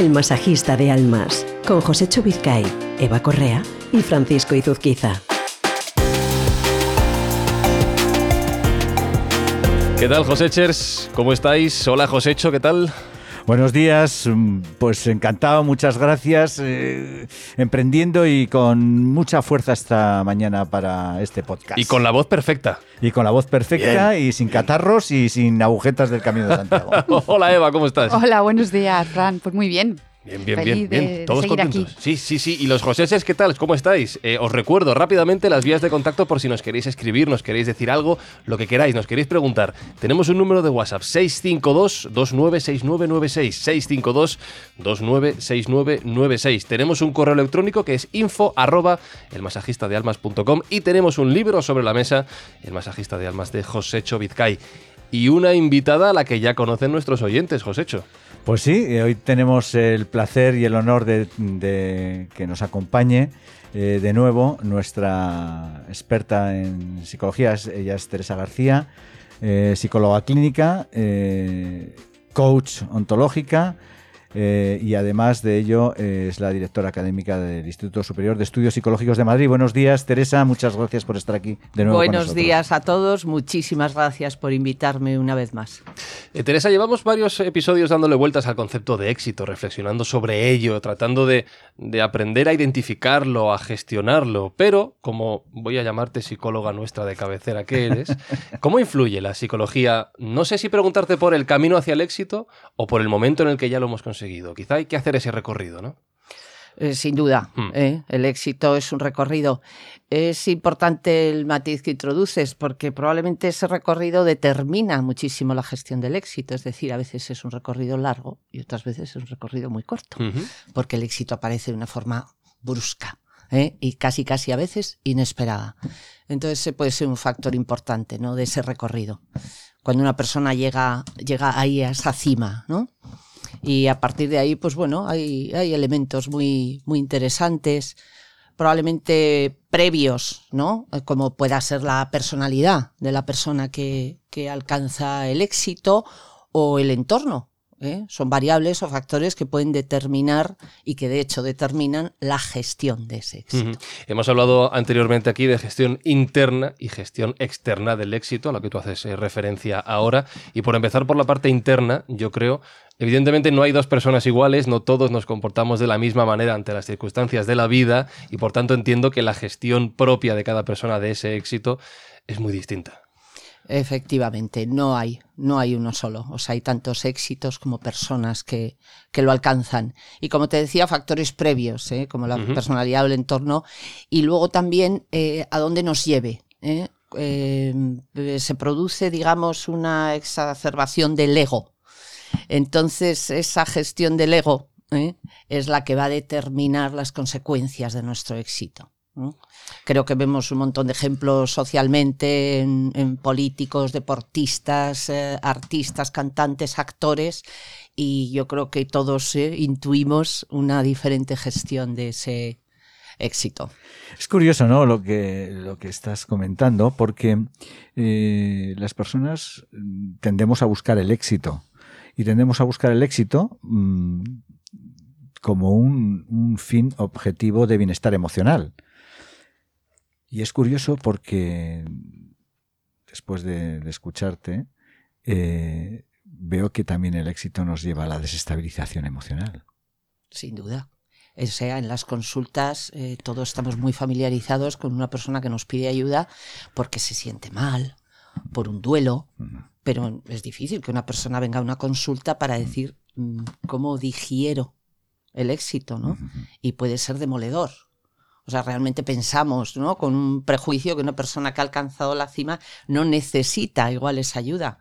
El masajista de almas, con José Chubizcay, Eva Correa y Francisco Izuzquiza. ¿Qué tal, Josechers? ¿Cómo estáis? Hola, Josecho, ¿qué tal? Buenos días, mm, pues encantado, muchas gracias. eh, emprendiendo y con mucha fuerza esta mañana para este podcast. Y con la voz perfecta. Y con la voz perfecta y sin catarros y sin agujetas del Camino de Santiago. Hola, Eva, ¿cómo estás? Hola, buenos días, Fran. Pues muy bien. Bien, bien, Feliz bien, bien. de Todos contentos. aquí. Sí, sí, sí. ¿Y los Joseches qué tal? ¿Cómo estáis? Eh, os recuerdo rápidamente las vías de contacto por si nos queréis escribir, nos queréis decir algo, lo que queráis, nos queréis preguntar. Tenemos un número de WhatsApp 652-296996. 652-296996. Tenemos un correo electrónico que es info arroba elmasajistadealmas.com y tenemos un libro sobre la mesa, El masajista de almas de Josecho Vizcay. Y una invitada a la que ya conocen nuestros oyentes, Josecho. Pues sí, eh, hoy tenemos el placer y el honor de, que nos acompañe eh, de nuevo nuestra experta en psicología, ella es Teresa García, eh, psicóloga clínica, coach ontológica eh, y además de ello eh, es la directora académica del Instituto Superior de Estudios Psicológicos de Madrid. Buenos días, Teresa, muchas gracias por estar aquí de nuevo. Buenos días a todos, muchísimas gracias por invitarme una vez más. Eh, Teresa, llevamos varios episodios dándole vueltas al concepto de éxito, reflexionando sobre ello, tratando de, de aprender a identificarlo, a gestionarlo, pero como voy a llamarte psicóloga nuestra de cabecera que eres, ¿cómo influye la psicología? No sé si preguntarte por el camino hacia el éxito o por el momento en el que ya lo hemos conseguido. Quizá hay que hacer ese recorrido, ¿no? Eh, sin duda, Hmm. ¿eh? el éxito es un recorrido. Es importante el matiz que introduces porque probablemente ese recorrido determina muchísimo la gestión del éxito. Es decir, a veces es un recorrido largo y otras veces es un recorrido muy corto, porque el éxito aparece de una forma brusca. ¿eh? y casi casi a veces inesperada. Entonces ese puede ser un factor importante ¿no? de ese recorrido. Cuando una persona llega, llega ahí a esa cima, ¿no? Y a partir de ahí, pues bueno, hay, hay elementos muy, muy interesantes, probablemente previos, ¿no? Eh, Como pueda ser la personalidad de la persona que, que alcanza el éxito o el entorno. ¿eh? Son variables o factores que pueden determinar y que de hecho determinan la gestión de ese éxito. Hemos hablado anteriormente aquí de gestión interna y gestión externa del éxito, a lo que tú haces eh, referencia ahora. Y por empezar por la parte interna, yo creo, evidentemente no hay dos personas iguales, no todos nos comportamos de la misma manera ante las circunstancias de la vida y por tanto entiendo que la gestión propia de cada persona de ese éxito es muy distinta. Efectivamente, no hay, no hay uno solo. O sea, hay tantos éxitos como personas que, que lo alcanzan. Y como te decía, factores previos, ¿eh? como la personalidad o el entorno. Y luego también eh, a dónde nos lleve. Eh, se produce, digamos, una exacerbación del ego. Entonces, esa gestión del ego ¿eh? es la que va a determinar las consecuencias de nuestro éxito. Creo que vemos un montón de ejemplos socialmente en, políticos, deportistas, eh, artistas, cantantes, actores, y yo creo que todos eh, intuimos una diferente gestión de ese éxito. Es curioso, ¿no? Lo que, lo que estás comentando, porque eh, las personas tendemos a buscar el éxito. Y tendemos a buscar el éxito mm, como un, un fin objetivo de bienestar emocional. Y es curioso porque después de, escucharte, eh, veo que también el éxito nos lleva a la desestabilización emocional. Sin duda. O sea, en las consultas eh, todos estamos muy familiarizados con una persona que nos pide ayuda porque se siente mal, por un duelo, pero es difícil que una persona venga a una consulta para decir mm, cómo digiero el éxito, ¿no? Y puede ser demoledor. O sea, realmente pensamos, ¿no? Con un prejuicio que una persona que ha alcanzado la cima no necesita igual esa ayuda.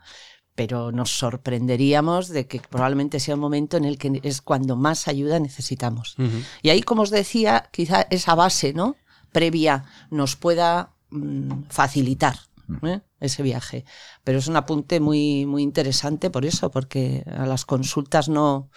Pero nos sorprenderíamos de que probablemente sea un momento en el que es cuando más ayuda necesitamos. Y ahí, como os decía, quizá esa base, ¿no? Previa nos pueda mm, facilitar ¿eh? ese viaje. Pero es un apunte muy, muy interesante por eso, porque a las consultas no,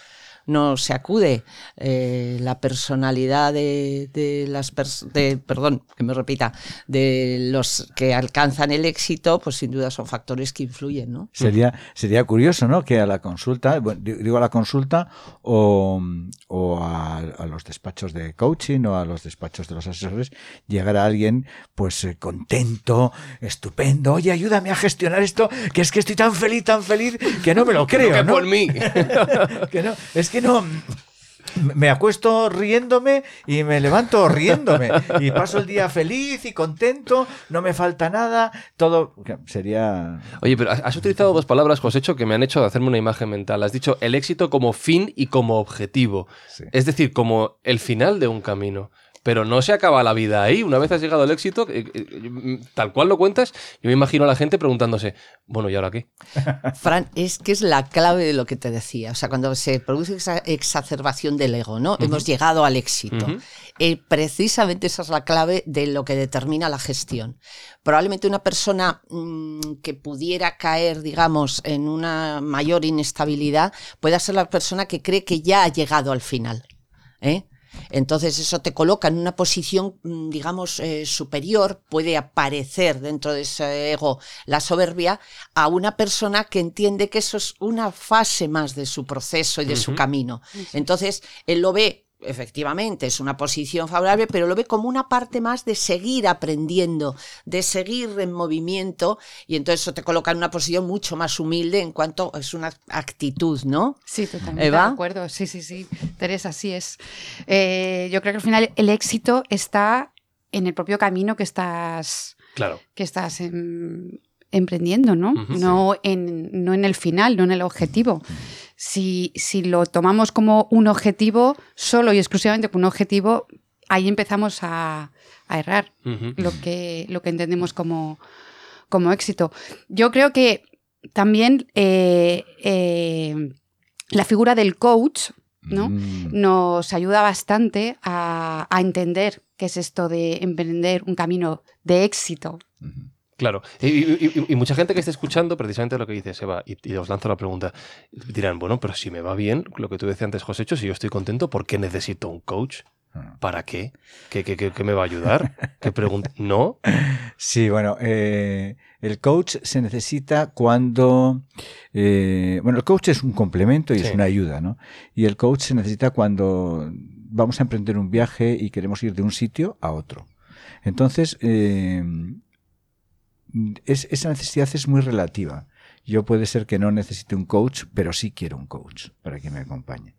no se acude. Eh, la personalidad de, de las pers- de, perdón, que me repita, de los que alcanzan el éxito, pues sin duda son factores que influyen, ¿no? Sería, sería curioso, ¿no? Que a la consulta, bueno, di- digo a la consulta o, o a, a los despachos de coaching o a los despachos de los asesores llegara alguien pues eh, contento, estupendo, oye, ayúdame a gestionar esto, que es que estoy tan feliz, tan feliz, que no me lo creo, que ¿no? por mí. Que no, es que no. Me acuesto riéndome y me levanto riéndome. Y paso el día feliz y contento, no me falta nada, todo sería... Oye, pero has- has utilizado dos palabras, Josécho, que me han hecho hacerme una imagen mental. Has dicho el éxito como fin y como objetivo. Sí. Es decir, como el final de un camino. Pero no se acaba la vida ahí. Una vez has llegado al éxito, eh, eh, tal cual lo cuentas, yo me imagino a la gente preguntándose, bueno, ¿y ahora qué? Fran, es que es la clave de lo que te decía. O sea, cuando se produce esa exacerbación del ego, ¿no? Hemos llegado al éxito. Eh, precisamente esa es la clave de lo que determina la gestión. Probablemente una persona mm, que pudiera caer, digamos, en una mayor inestabilidad pueda ser la persona que cree que ya ha llegado al final. ¿eh? Entonces eso te coloca en una posición, mm, digamos, eh, superior, puede aparecer dentro de ese ego la soberbia a una persona que entiende que eso es una fase más de su proceso y de su camino. Entonces él lo ve. Efectivamente, es una posición favorable, pero lo ve como una parte más de seguir aprendiendo, de seguir en movimiento, y entonces eso te coloca en una posición mucho más humilde en cuanto es una actitud, ¿no? Sí, totalmente Eva. de acuerdo. Sí, sí, sí. Teresa, así es. Eh, yo creo que al final el éxito está en el propio camino que estás, Claro. que estás em, emprendiendo, ¿no? No, en, no en el final, no en el objetivo. Si, si lo tomamos como un objetivo, solo y exclusivamente como un objetivo, ahí empezamos a, a errar lo que, lo que entendemos como, como éxito. Yo creo que también eh, eh, la figura del coach ¿no? Mm. nos ayuda bastante a, a entender qué es esto de emprender un camino de éxito. Claro. Y, y- y- y mucha gente que esté escuchando precisamente lo que dice Seba, y, y os lanzo la pregunta, dirán, bueno, pero si me va bien, lo que tú decías antes, Josécho, si yo estoy contento, ¿por qué necesito un coach? Ah. ¿Para qué? ¿Qué, qué, qué- qué me va a ayudar? ¿Qué pregunta? ¿No? Sí, bueno, eh, el coach se necesita cuando... eh, bueno, el coach es un complemento y Sí. es una ayuda, ¿no? Y el coach se necesita cuando vamos a emprender un viaje y queremos ir de un sitio a otro. Entonces, eh, es- esa necesidad es muy relativa. Yo puede ser que no necesite un coach, pero sí quiero un coach para que me acompañe.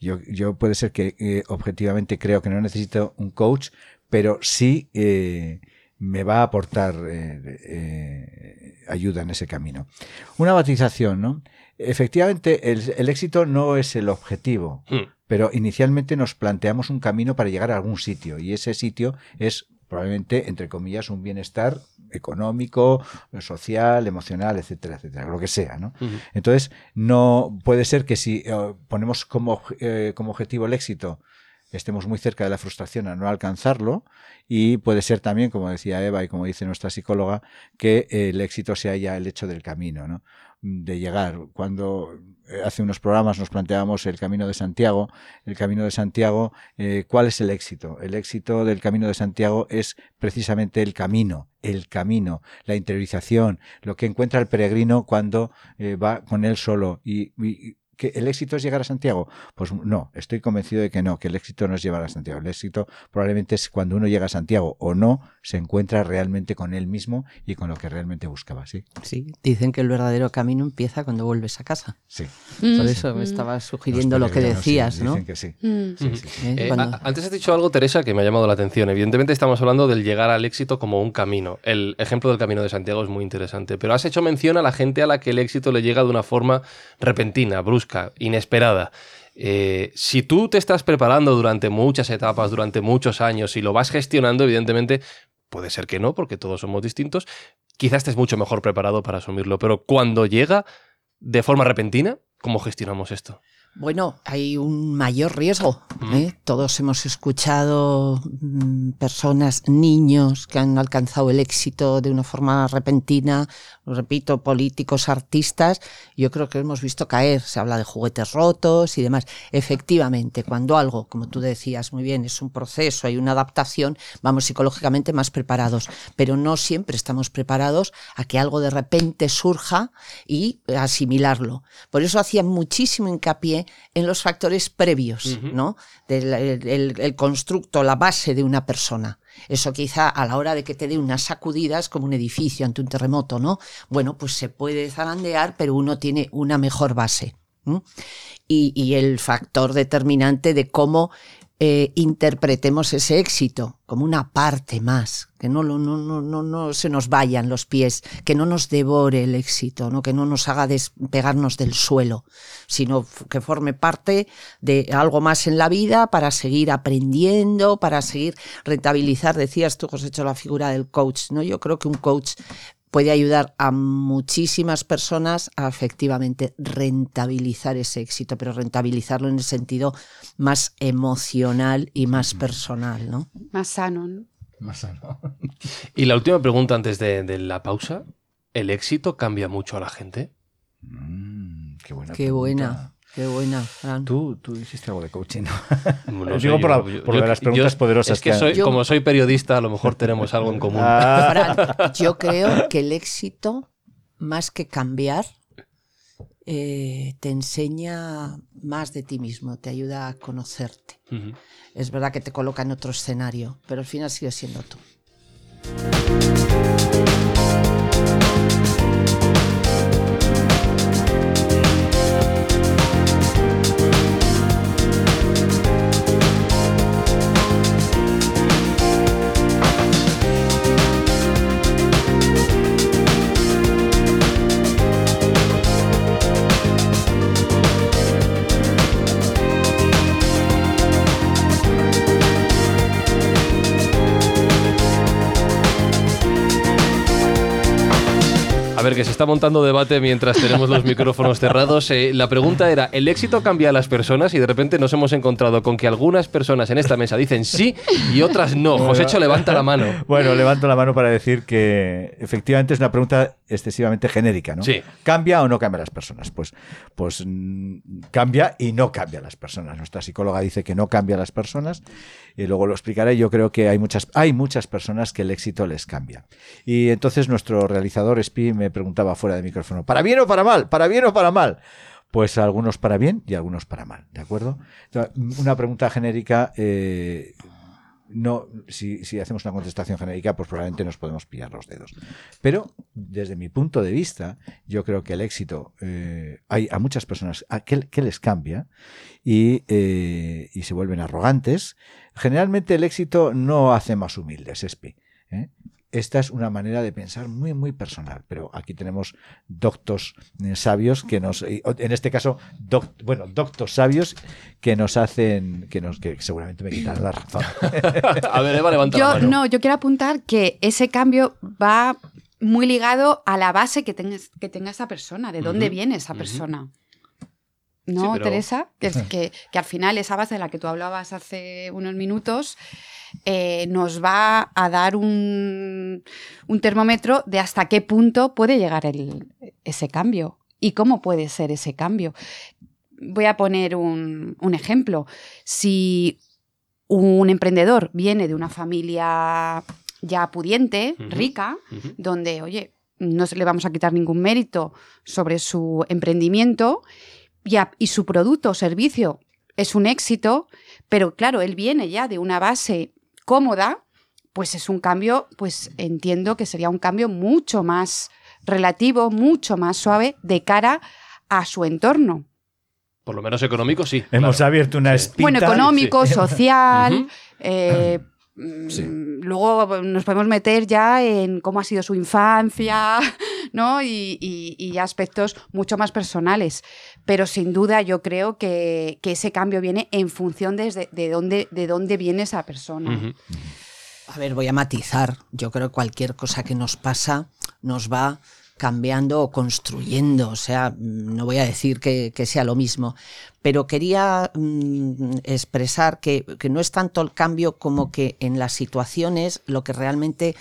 Yo, yo puede ser que eh, objetivamente creo que no necesito un coach, pero sí eh, me va a aportar eh, ayuda en ese camino. Una batización, ¿no? Efectivamente, el, el éxito no es el objetivo, Hmm. pero inicialmente nos planteamos un camino para llegar a algún sitio y ese sitio es probablemente, entre comillas, un bienestar económico, social, emocional, etcétera, etcétera, lo que sea, ¿no? Entonces, no puede ser que si eh, ponemos como, eh, como objetivo el éxito, estemos muy cerca de la frustración a no alcanzarlo y puede ser también, como decía Eva y como dice nuestra psicóloga, que el éxito sea ya el hecho del camino, ¿no? De llegar. Cuando eh, hace unos programas nos planteábamos el Camino de Santiago, el Camino de Santiago, eh, ¿cuál es el éxito? El éxito del Camino de Santiago es precisamente el camino, el camino, la interiorización, lo que encuentra el peregrino cuando eh, va con él solo. Y, y- ¿que el éxito es llegar a Santiago? Pues no, estoy convencido de que no, que el éxito no es llegar a Santiago. El éxito probablemente es cuando uno llega a Santiago o no, se encuentra realmente con él mismo y con lo que realmente buscaba, ¿sí? Sí, dicen que el verdadero camino empieza cuando vuelves a casa. Sí. Por Mm, eso me mm, estaba sugiriendo lo que peregrinos, sí, decías, ¿no? Dicen que sí. mm. Sí, sí, sí. ¿Eh? Eh, Cuando- antes has dicho algo, Teresa, que me ha llamado la atención. Evidentemente estamos hablando del llegar al éxito como un camino. El ejemplo del Camino de Santiago es muy interesante, pero has hecho mención a la gente a la que el éxito le llega de una forma repentina, brusca, inesperada. Eh, si tú te estás preparando durante muchas etapas, durante muchos años y lo vas gestionando, evidentemente puede ser que no, porque todos somos distintos, quizás estés mucho mejor preparado para asumirlo, pero cuando llega de forma repentina, ¿cómo gestionamos esto? Bueno, hay un mayor riesgo. ¿eh? Todos hemos escuchado mm, personas, niños que han alcanzado el éxito de una forma repentina, repito, políticos, artistas. Yo creo que hemos visto caer. Se habla de juguetes rotos y demás. Efectivamente, cuando algo, como tú decías muy bien, es un proceso, hay una adaptación, vamos psicológicamente más preparados. Pero no siempre estamos preparados a que algo de repente surja y asimilarlo. Por eso hacía muchísimo hincapié en los factores previos, ¿no? Del el, el constructo, la base de una persona. Eso quizá a la hora de que te dé unas sacudidas como un edificio ante un terremoto, ¿no? Bueno, pues se puede zarandear, pero uno tiene una mejor base. Y, y, el factor determinante de cómo eh, interpretemos ese éxito como una parte más, que no, no, no, no, no se nos vayan los pies, que no nos devore el éxito, ¿no? que no nos haga despegarnos del suelo, sino que forme parte de algo más en la vida para seguir aprendiendo, para seguir rentabilizar. Decías tú, José, hecho la figura del coach. ¿no? Yo creo que un coach puede ayudar a muchísimas personas a efectivamente rentabilizar ese éxito, pero rentabilizarlo en el sentido más emocional y más personal, ¿no? Más sano, ¿no? Más sano. Y la última pregunta antes de, de la pausa. ¿El éxito cambia mucho a la gente? Mm, qué buena. Qué pregunta. buena. Qué buena, Fran. Tú, tú hiciste algo de coaching, ¿no? No Digo por, la- yo- por yo- lo de las yo- preguntas poderosas Es que que- soy, Yo- como soy periodista, a lo mejor tenemos algo en común. Ah, Fran, yo creo que el éxito, más que cambiar, eh, te enseña más de ti mismo, te ayuda a conocerte. Es verdad que te coloca en otro escenario, pero al final sigues siendo tú. Ver, que se está montando debate mientras tenemos los micrófonos cerrados. Eh, la pregunta era, ¿el éxito cambia a las personas? Y de repente nos hemos encontrado con que algunas personas en esta mesa dicen sí y otras no. Josécho, levanta la mano. Bueno, levanto la mano para decir que efectivamente es una pregunta excesivamente genérica, ¿no? Sí. ¿Cambia o no cambia las personas? Pues, pues mm, cambia y no cambia las personas. Nuestra psicóloga dice que no cambia las personas y luego lo explicaré. Yo creo que hay muchas, hay muchas personas que el éxito les cambia. Y entonces nuestro realizador Spi me preguntaba fuera de micrófono, ¿para bien o para mal? ¿Para bien o para mal? Pues algunos para bien y algunos para mal, ¿de acuerdo? Una pregunta genérica, eh, no, si, si hacemos una contestación genérica, pues probablemente nos podemos pillar los dedos. Pero desde mi punto de vista, yo creo que el éxito eh, hay a muchas personas a que, que les cambia y, eh, y se vuelven arrogantes. Generalmente el éxito no hace más humildes, Espi. ¿eh? Esta es una manera de pensar muy, muy personal, pero aquí tenemos doctos eh, sabios que nos, en este caso, doc- bueno, doctos sabios que nos hacen, que nos, que seguramente me quitan la razón. A ver, Eva, levanta la Yo mano. no, yo quiero apuntar que ese cambio va muy ligado a la base que tenga, que tenga esa persona, de dónde viene esa persona. ¿No, pero- Teresa? Que, es que, que al final esa base de la que tú hablabas hace unos minutos eh, nos va a dar un, un termómetro de hasta qué punto puede llegar el- ese cambio y cómo puede ser ese cambio. Voy a poner un, un ejemplo. Si un emprendedor viene de una familia ya pudiente, rica, donde, oye, no se le vamos a quitar ningún mérito sobre su emprendimiento y, a- y su producto o servicio es un éxito, pero claro, él viene ya de una base cómoda, pues es un cambio, pues entiendo que sería un cambio mucho más relativo, mucho más suave de cara a su entorno. Por lo menos económico, sí. Hemos claro. abierto una Sí. espita. bueno, económico, sí. social. Eh, mm, Sí. Luego nos podemos meter ya en cómo ha sido su infancia, ¿no? Y, y- y aspectos mucho más personales. Pero sin duda yo creo que, que ese cambio viene en función desde, de, dónde, de dónde viene esa persona. A ver, voy a matizar. Yo creo que cualquier cosa que nos pasa nos va cambiando o construyendo. O sea, no voy a decir que, que sea lo mismo, pero quería mm, expresar que, que no es tanto el cambio como que en las situaciones lo que realmente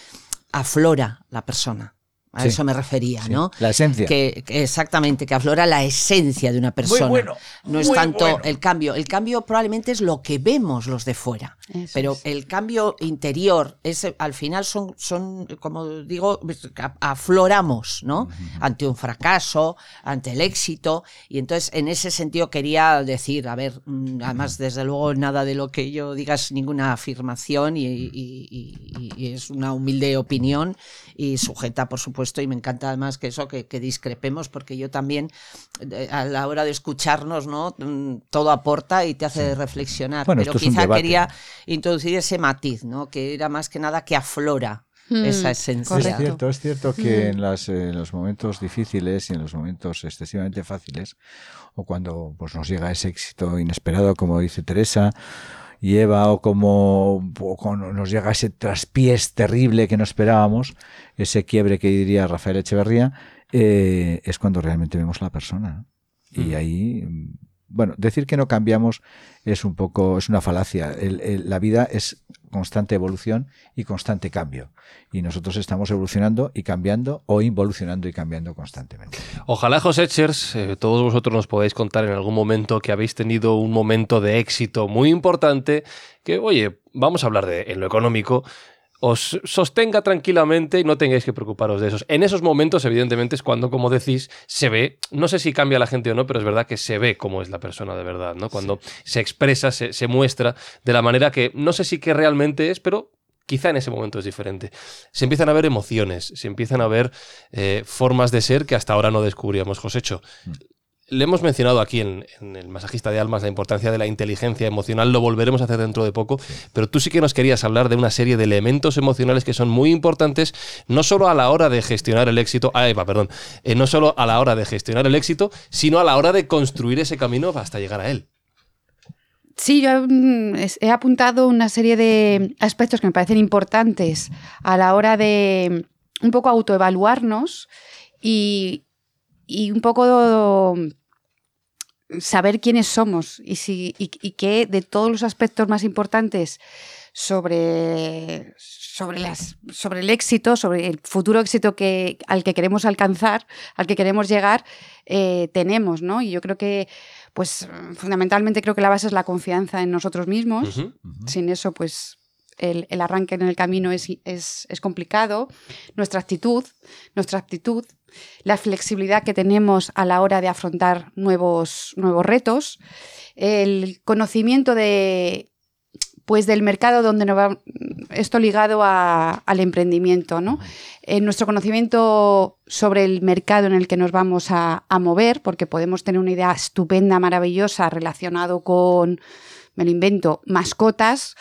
aflora la persona. A Sí. eso me refería, Sí, ¿no? la esencia. Que, que exactamente, que aflora la esencia de una persona. bueno, no es muy tanto bueno. el cambio. El cambio probablemente es lo que vemos los de fuera. Eso pero es. el cambio interior, es, al final son, son, como digo, a- afloramos, ¿no? Ante un fracaso, ante el éxito. Y entonces, en ese sentido, quería decir, a ver, mm, además, desde luego, nada de lo que yo diga es ninguna afirmación y, y- y- y es una humilde opinión y sujeta, por supuesto, y me encanta además que eso, que, que discrepemos, porque yo también, eh, a la hora de escucharnos, ¿no? Mm, Todo aporta y te hace reflexionar. Bueno, pero esto es un quizá quería introducir ese matiz, ¿no? Que era más que nada que aflora Mm, esa esencia. Es cierto, es cierto que Mm. en, las, en los momentos difíciles y en los momentos excesivamente fáciles, o cuando pues, nos llega ese éxito inesperado, como dice Teresa y Eva, o como o nos llega ese traspiés terrible que no esperábamos, ese quiebre que diría Rafael Echeverría, eh, es cuando realmente vemos a la persona. ¿no? Y Mm. ahí, bueno, decir que no cambiamos es un poco, es una falacia. El- el- la vida es constante evolución y constante cambio. Y nosotros estamos evolucionando y cambiando o involucionando y cambiando constantemente. Ojalá, Josechers, eh, todos vosotros nos podáis contar en algún momento que habéis tenido un momento de éxito muy importante, que, oye, vamos a hablar de en lo económico, os sostenga tranquilamente y no tengáis que preocuparos de esos. En esos momentos, evidentemente, es cuando, como decís, se ve, no sé si cambia la gente o no, pero es verdad que se ve cómo es la persona de verdad, ¿no? Cuando se expresa, se, se muestra de la manera que no sé si que realmente es, pero quizá en ese momento es diferente. Se empiezan a ver emociones, se empiezan a ver eh, formas de ser que hasta ahora no descubríamos, Josecho. Le hemos mencionado aquí en, en el masajista de almas la importancia de la inteligencia emocional, lo volveremos a hacer dentro de poco, pero tú sí que nos querías hablar de una serie de elementos emocionales que son muy importantes, no solo a la hora de gestionar el éxito, ah, Eva, perdón, eh, no solo a la hora de gestionar el éxito, sino a la hora de construir ese camino hasta llegar a él. Sí, yo mm, he apuntado una serie de aspectos que me parecen importantes a la hora de mm, un poco autoevaluarnos y, y un poco saber quiénes somos y, si, y, y que de todos los aspectos más importantes sobre, sobre, las, sobre el éxito, sobre el futuro éxito que, al que queremos alcanzar, al que queremos llegar, eh, tenemos, ¿no? Y yo creo que, pues, fundamentalmente creo que la base es la confianza en nosotros mismos. Sin eso, pues, el, arranque en el camino es, es, es complicado. Nuestra actitud, nuestra actitud, la flexibilidad que tenemos a la hora de afrontar nuevos, nuevos retos, el conocimiento de pues del mercado donde nos va esto ligado a- al emprendimiento, ¿no? Eh, nuestro conocimiento sobre el mercado en el que nos vamos a, a mover, porque podemos tener una idea estupenda, maravillosa, relacionado con, me lo invento, mascotas,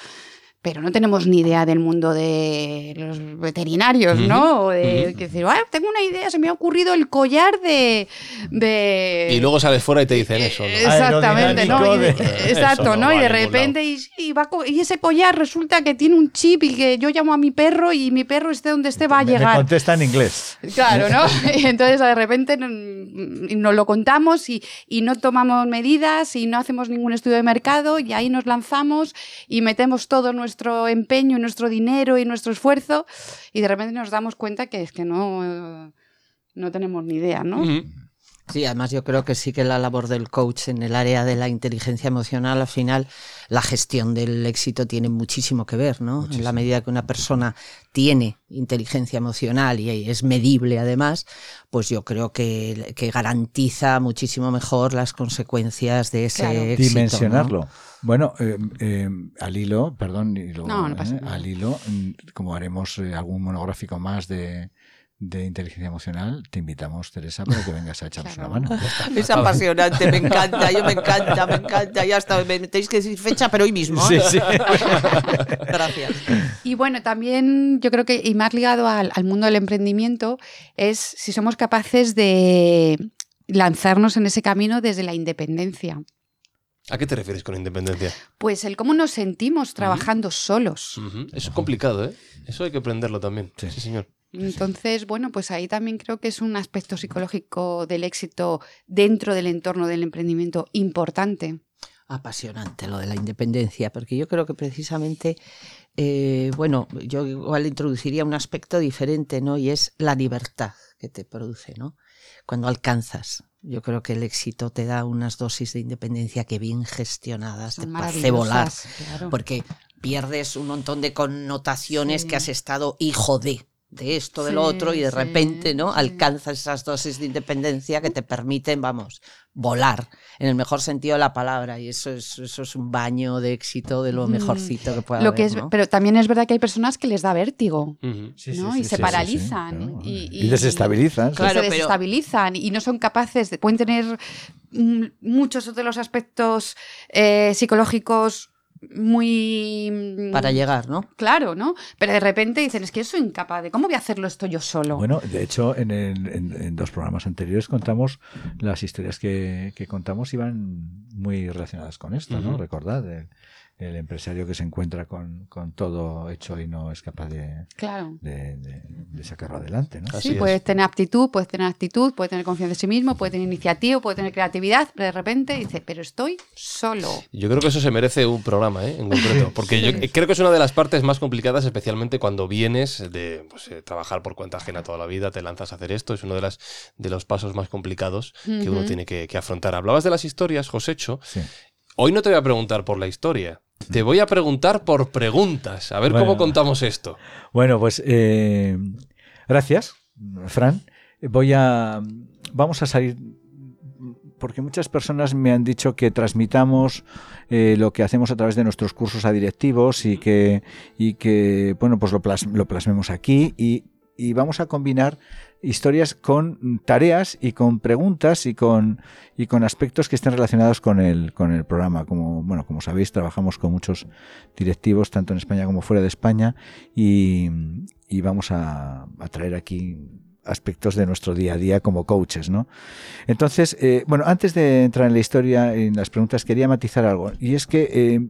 pero no tenemos ni idea del mundo de los veterinarios, ¿no? O de que decir, "Ah, tengo una idea, se me ha ocurrido el collar de... de... Y luego sales fuera y te dicen eso, ¿no? Exactamente, ¿no? Y- de- exacto, Eso no y a de repente, y, va y ese collar resulta que tiene un chip y que yo llamo a mi perro y mi perro esté donde esté va a Me- Me llegar. contesta en inglés. Claro, ¿no? Y entonces de repente nos lo contamos y, y no tomamos medidas y no hacemos ningún estudio de mercado y ahí nos lanzamos y metemos todo nuestro empeño y nuestro dinero y nuestro esfuerzo y de repente nos damos cuenta que es que no, eh, no tenemos ni idea, ¿no? Sí, además yo creo que sí que la labor del coach en el área de la inteligencia emocional, al final, la gestión del éxito tiene muchísimo que ver, ¿no? En la medida que una persona tiene inteligencia emocional y es medible además, pues yo creo que, que garantiza muchísimo mejor las consecuencias de ese Claro. éxito. ¿no? Dimensionarlo. Bueno, eh, eh, al hilo, perdón, y luego, No, no pasa eh, nada. al hilo, mm, como haremos eh, algún monográfico más de, de inteligencia emocional, te invitamos, Teresa, para que vengas a echarnos Claro. una mano. Es apasionante, me encanta, yo me encanta, me encanta. Ya hasta me tenéis que decir fecha, pero hoy mismo. ¿eh? Sí, sí. Gracias. Y bueno, también yo creo que, y más ligado al, al mundo del emprendimiento, es si somos capaces de lanzarnos en ese camino desde la independencia. ¿A qué te refieres con independencia? Pues el cómo nos sentimos trabajando solos. Eso es complicado, ¿eh? Eso hay que aprenderlo también. Sí, Sí. señor. Entonces, bueno, pues ahí también creo que es un aspecto psicológico del éxito dentro del entorno del emprendimiento importante. Apasionante lo de la independencia, porque yo creo que precisamente, eh, bueno, yo igual introduciría un aspecto diferente, ¿no? Y es la libertad que te produce, ¿no? Cuando alcanzas. Yo creo que el éxito te da unas dosis de independencia que bien gestionadas Son te hace volar. claro. Porque pierdes un montón de connotaciones Sí. que has estado hijo de de esto, de lo Sí, otro, y de sí, repente, ¿no? sí. Alcanzas esas dosis de independencia que te permiten, vamos, volar, en el mejor sentido de la palabra. Y eso es, eso es un baño de éxito de lo Mm. mejorcito que pueda Lo haber, que es, ¿no? Pero también es verdad que hay personas que les da vértigo. ¿no? sí, Y sí, se sí, paralizan, sí, claro. y- y y- desestabilizan. sí. Claro, que se pero- desestabilizan y no son capaces de. pueden tener mm, muchos de los aspectos eh, psicológicos muy. mm, Para llegar, ¿no? Claro, ¿no? Pero de repente dicen, es que yo soy incapaz de. ¿Cómo voy a hacerlo esto yo solo? Bueno, de hecho, en, el- en- en dos programas anteriores contamos las historias que, que contamos iban muy relacionadas con esto, ¿no? Recordad, el, el empresario que se encuentra con, con todo hecho y no es capaz de, claro. de- de- de sacarlo adelante, ¿no? Así Sí, es. puedes tener aptitud, puedes tener actitud, puedes tener confianza en sí mismo, puedes tener iniciativa, puedes tener creatividad, pero de repente dice, pero estoy solo. Yo creo que eso se merece un programa, ¿eh? En concreto. Porque yo creo que es una de las partes más complicadas, especialmente cuando vienes de pues, eh, trabajar por cuenta ajena toda la vida, te lanzas a hacer esto. Es uno de, las, de los pasos más complicados que uno tiene que, que afrontar. Hablabas de las historias, Josecho. Sí. Hoy no te voy a preguntar por la historia. Te voy a preguntar por preguntas. A ver Bueno. cómo contamos esto. Bueno, pues eh, gracias, Fran. Voy a. Vamos a salir. Porque muchas personas me han dicho que transmitamos eh, lo que hacemos a través de nuestros cursos a directivos y que, y que bueno, pues lo, plas- lo plasmemos aquí y, y vamos a combinar historias con tareas y con preguntas y con, y con aspectos que estén relacionados con el, con el programa. Como, bueno, como sabéis, trabajamos con muchos directivos, tanto en España como fuera de España, y, y vamos a, a traer aquí aspectos de nuestro día a día como coaches, ¿no? Entonces, eh, bueno, antes de entrar en la historia, en las preguntas, quería matizar algo, y es que eh,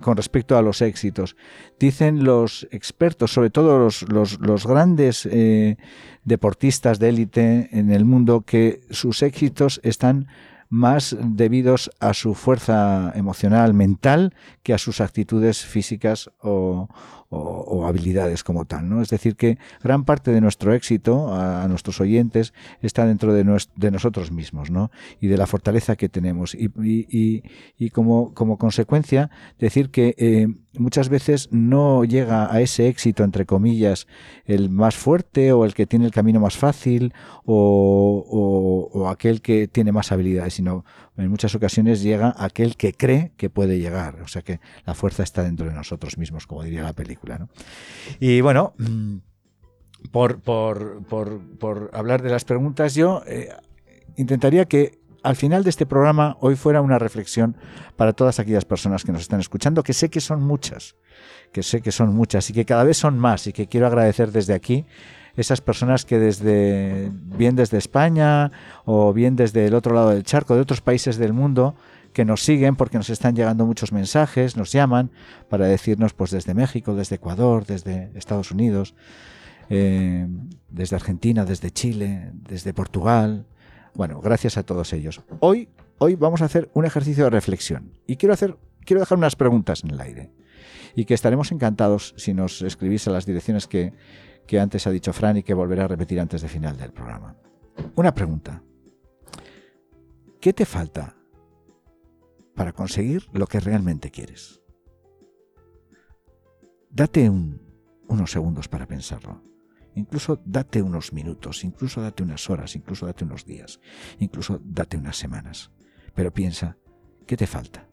con respecto a los éxitos, dicen los expertos, sobre todo los, los, grandes eh, deportistas de élite en el mundo, que sus éxitos están más debidos a su fuerza emocional, mental, que a sus actitudes físicas o, o- habilidades como tal. ¿no? Es decir, que gran parte de nuestro éxito a, nuestros oyentes está dentro de, nues- de nosotros mismos ¿no? y de la fortaleza que tenemos. Y, y- y- y como, como consecuencia, decir que eh, muchas veces no llega a ese éxito, entre comillas, el más fuerte o el que tiene el camino más fácil o, o- o aquel que tiene más habilidades, sino en muchas ocasiones llega aquel que cree que puede llegar. O sea que la fuerza está dentro de nosotros mismos, como diría la película. ¿no? Y bueno, mm, por, por- por- por hablar de las preguntas, yo eh, intentaría que al final de este programa hoy fuera una reflexión para todas aquellas personas que nos están escuchando, que sé que son muchas, que sé que son muchas y que cada vez son más y que quiero agradecer desde aquí esas personas que desde bien desde España o bien desde el otro lado del charco, de otros países del mundo, que nos siguen porque nos están llegando muchos mensajes, nos llaman para decirnos pues desde México, desde Ecuador, desde Estados Unidos, eh, desde Argentina, desde Chile, desde Portugal. Bueno, gracias a todos ellos. Hoy, hoy vamos a hacer un ejercicio de reflexión y quiero hacer, quiero dejar unas preguntas en el aire y que estaremos encantados si nos escribís a las direcciones que, que antes ha dicho Fran y que volverá a repetir antes de final del programa. Una pregunta. ¿Qué te falta para conseguir lo que realmente quieres? Date un- unos segundos para pensarlo. Incluso date unos minutos, incluso date unas horas, incluso date unos días, incluso date unas semanas. Pero piensa, ¿qué te falta?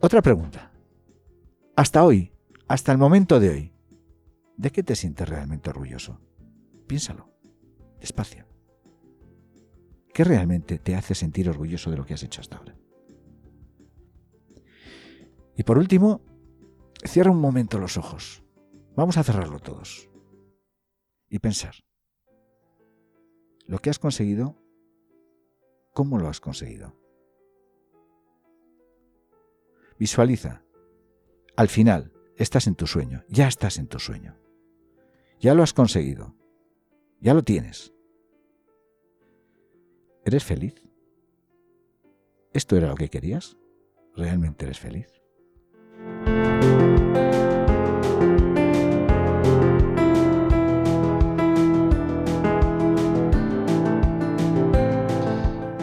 Otra pregunta. Hasta hoy, hasta el momento de hoy, ¿de qué te sientes realmente orgulloso? Piénsalo, despacio. ¿Qué realmente te hace sentir orgulloso de lo que has hecho hasta ahora? Y por último, cierra un momento los ojos. Vamos a cerrarlo todos. Y pensar. Lo que has conseguido, ¿cómo lo has conseguido? Visualiza. Al final, estás en tu sueño, ya estás en tu sueño. Ya lo has conseguido. Ya lo tienes. ¿Eres feliz? ¿Esto era lo que querías? ¿Realmente eres feliz?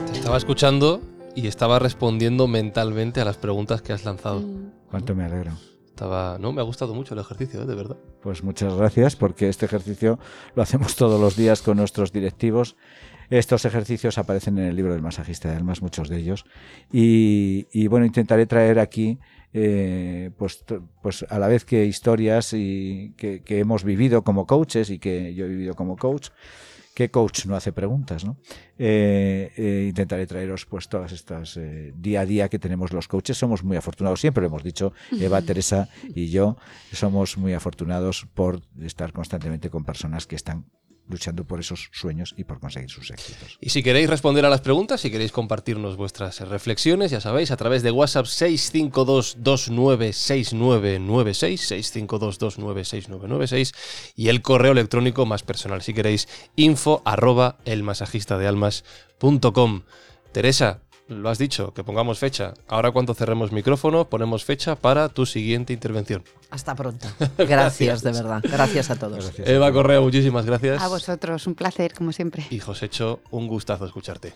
Te estaba escuchando y estaba respondiendo mentalmente a las preguntas que has lanzado. Mm. Cuánto me alegro. No, me ha gustado mucho el ejercicio, ¿eh? de verdad. Pues muchas gracias porque este ejercicio lo hacemos todos los días con nuestros directivos. Estos ejercicios aparecen en el libro del masajista de almas, muchos de ellos. Y, bueno, intentaré traer aquí, eh, pues, pues a la vez que historias y que, que hemos vivido como coaches y que yo he vivido como coach, ¿Qué coach no hace preguntas? ¿no? Eh, eh, intentaré traeros pues todas estas eh, día a día que tenemos los coaches. Somos muy afortunados, siempre lo hemos dicho, Eva, Teresa y yo, somos muy afortunados por estar constantemente con personas que están luchando por esos sueños y por conseguir sus éxitos. Y si queréis responder a las preguntas, si queréis compartirnos vuestras reflexiones, ya sabéis, a través de WhatsApp 652296996, 652296996 y el correo electrónico más personal, si queréis, info arroba elmasajistadealmas.com. Teresa, lo has dicho, que pongamos fecha. Ahora cuando cerremos micrófono, ponemos fecha para tu siguiente intervención. Hasta pronto. Gracias, de verdad. Gracias a todos. Gracias. Eva Correa, muchísimas gracias. A vosotros, un placer, como siempre. Y Josécho, un gustazo escucharte.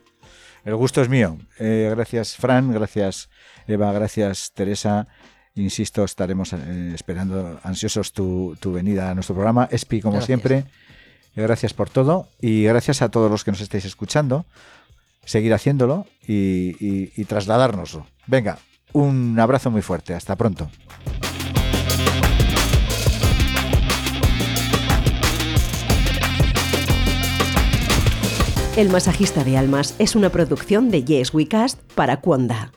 El gusto es mío. Eh, gracias, Fran. Gracias, Eva. Gracias, Teresa. Insisto, estaremos eh, esperando ansiosos tu, tu venida a nuestro programa. Espi, como Gracias. siempre. Gracias por todo y gracias a todos los que nos estáis escuchando. Seguir haciéndolo y, trasladárnoslo. Venga, un abrazo muy fuerte. Hasta pronto. El masajista de almas es una producción de Yes We Cast para Cuonda.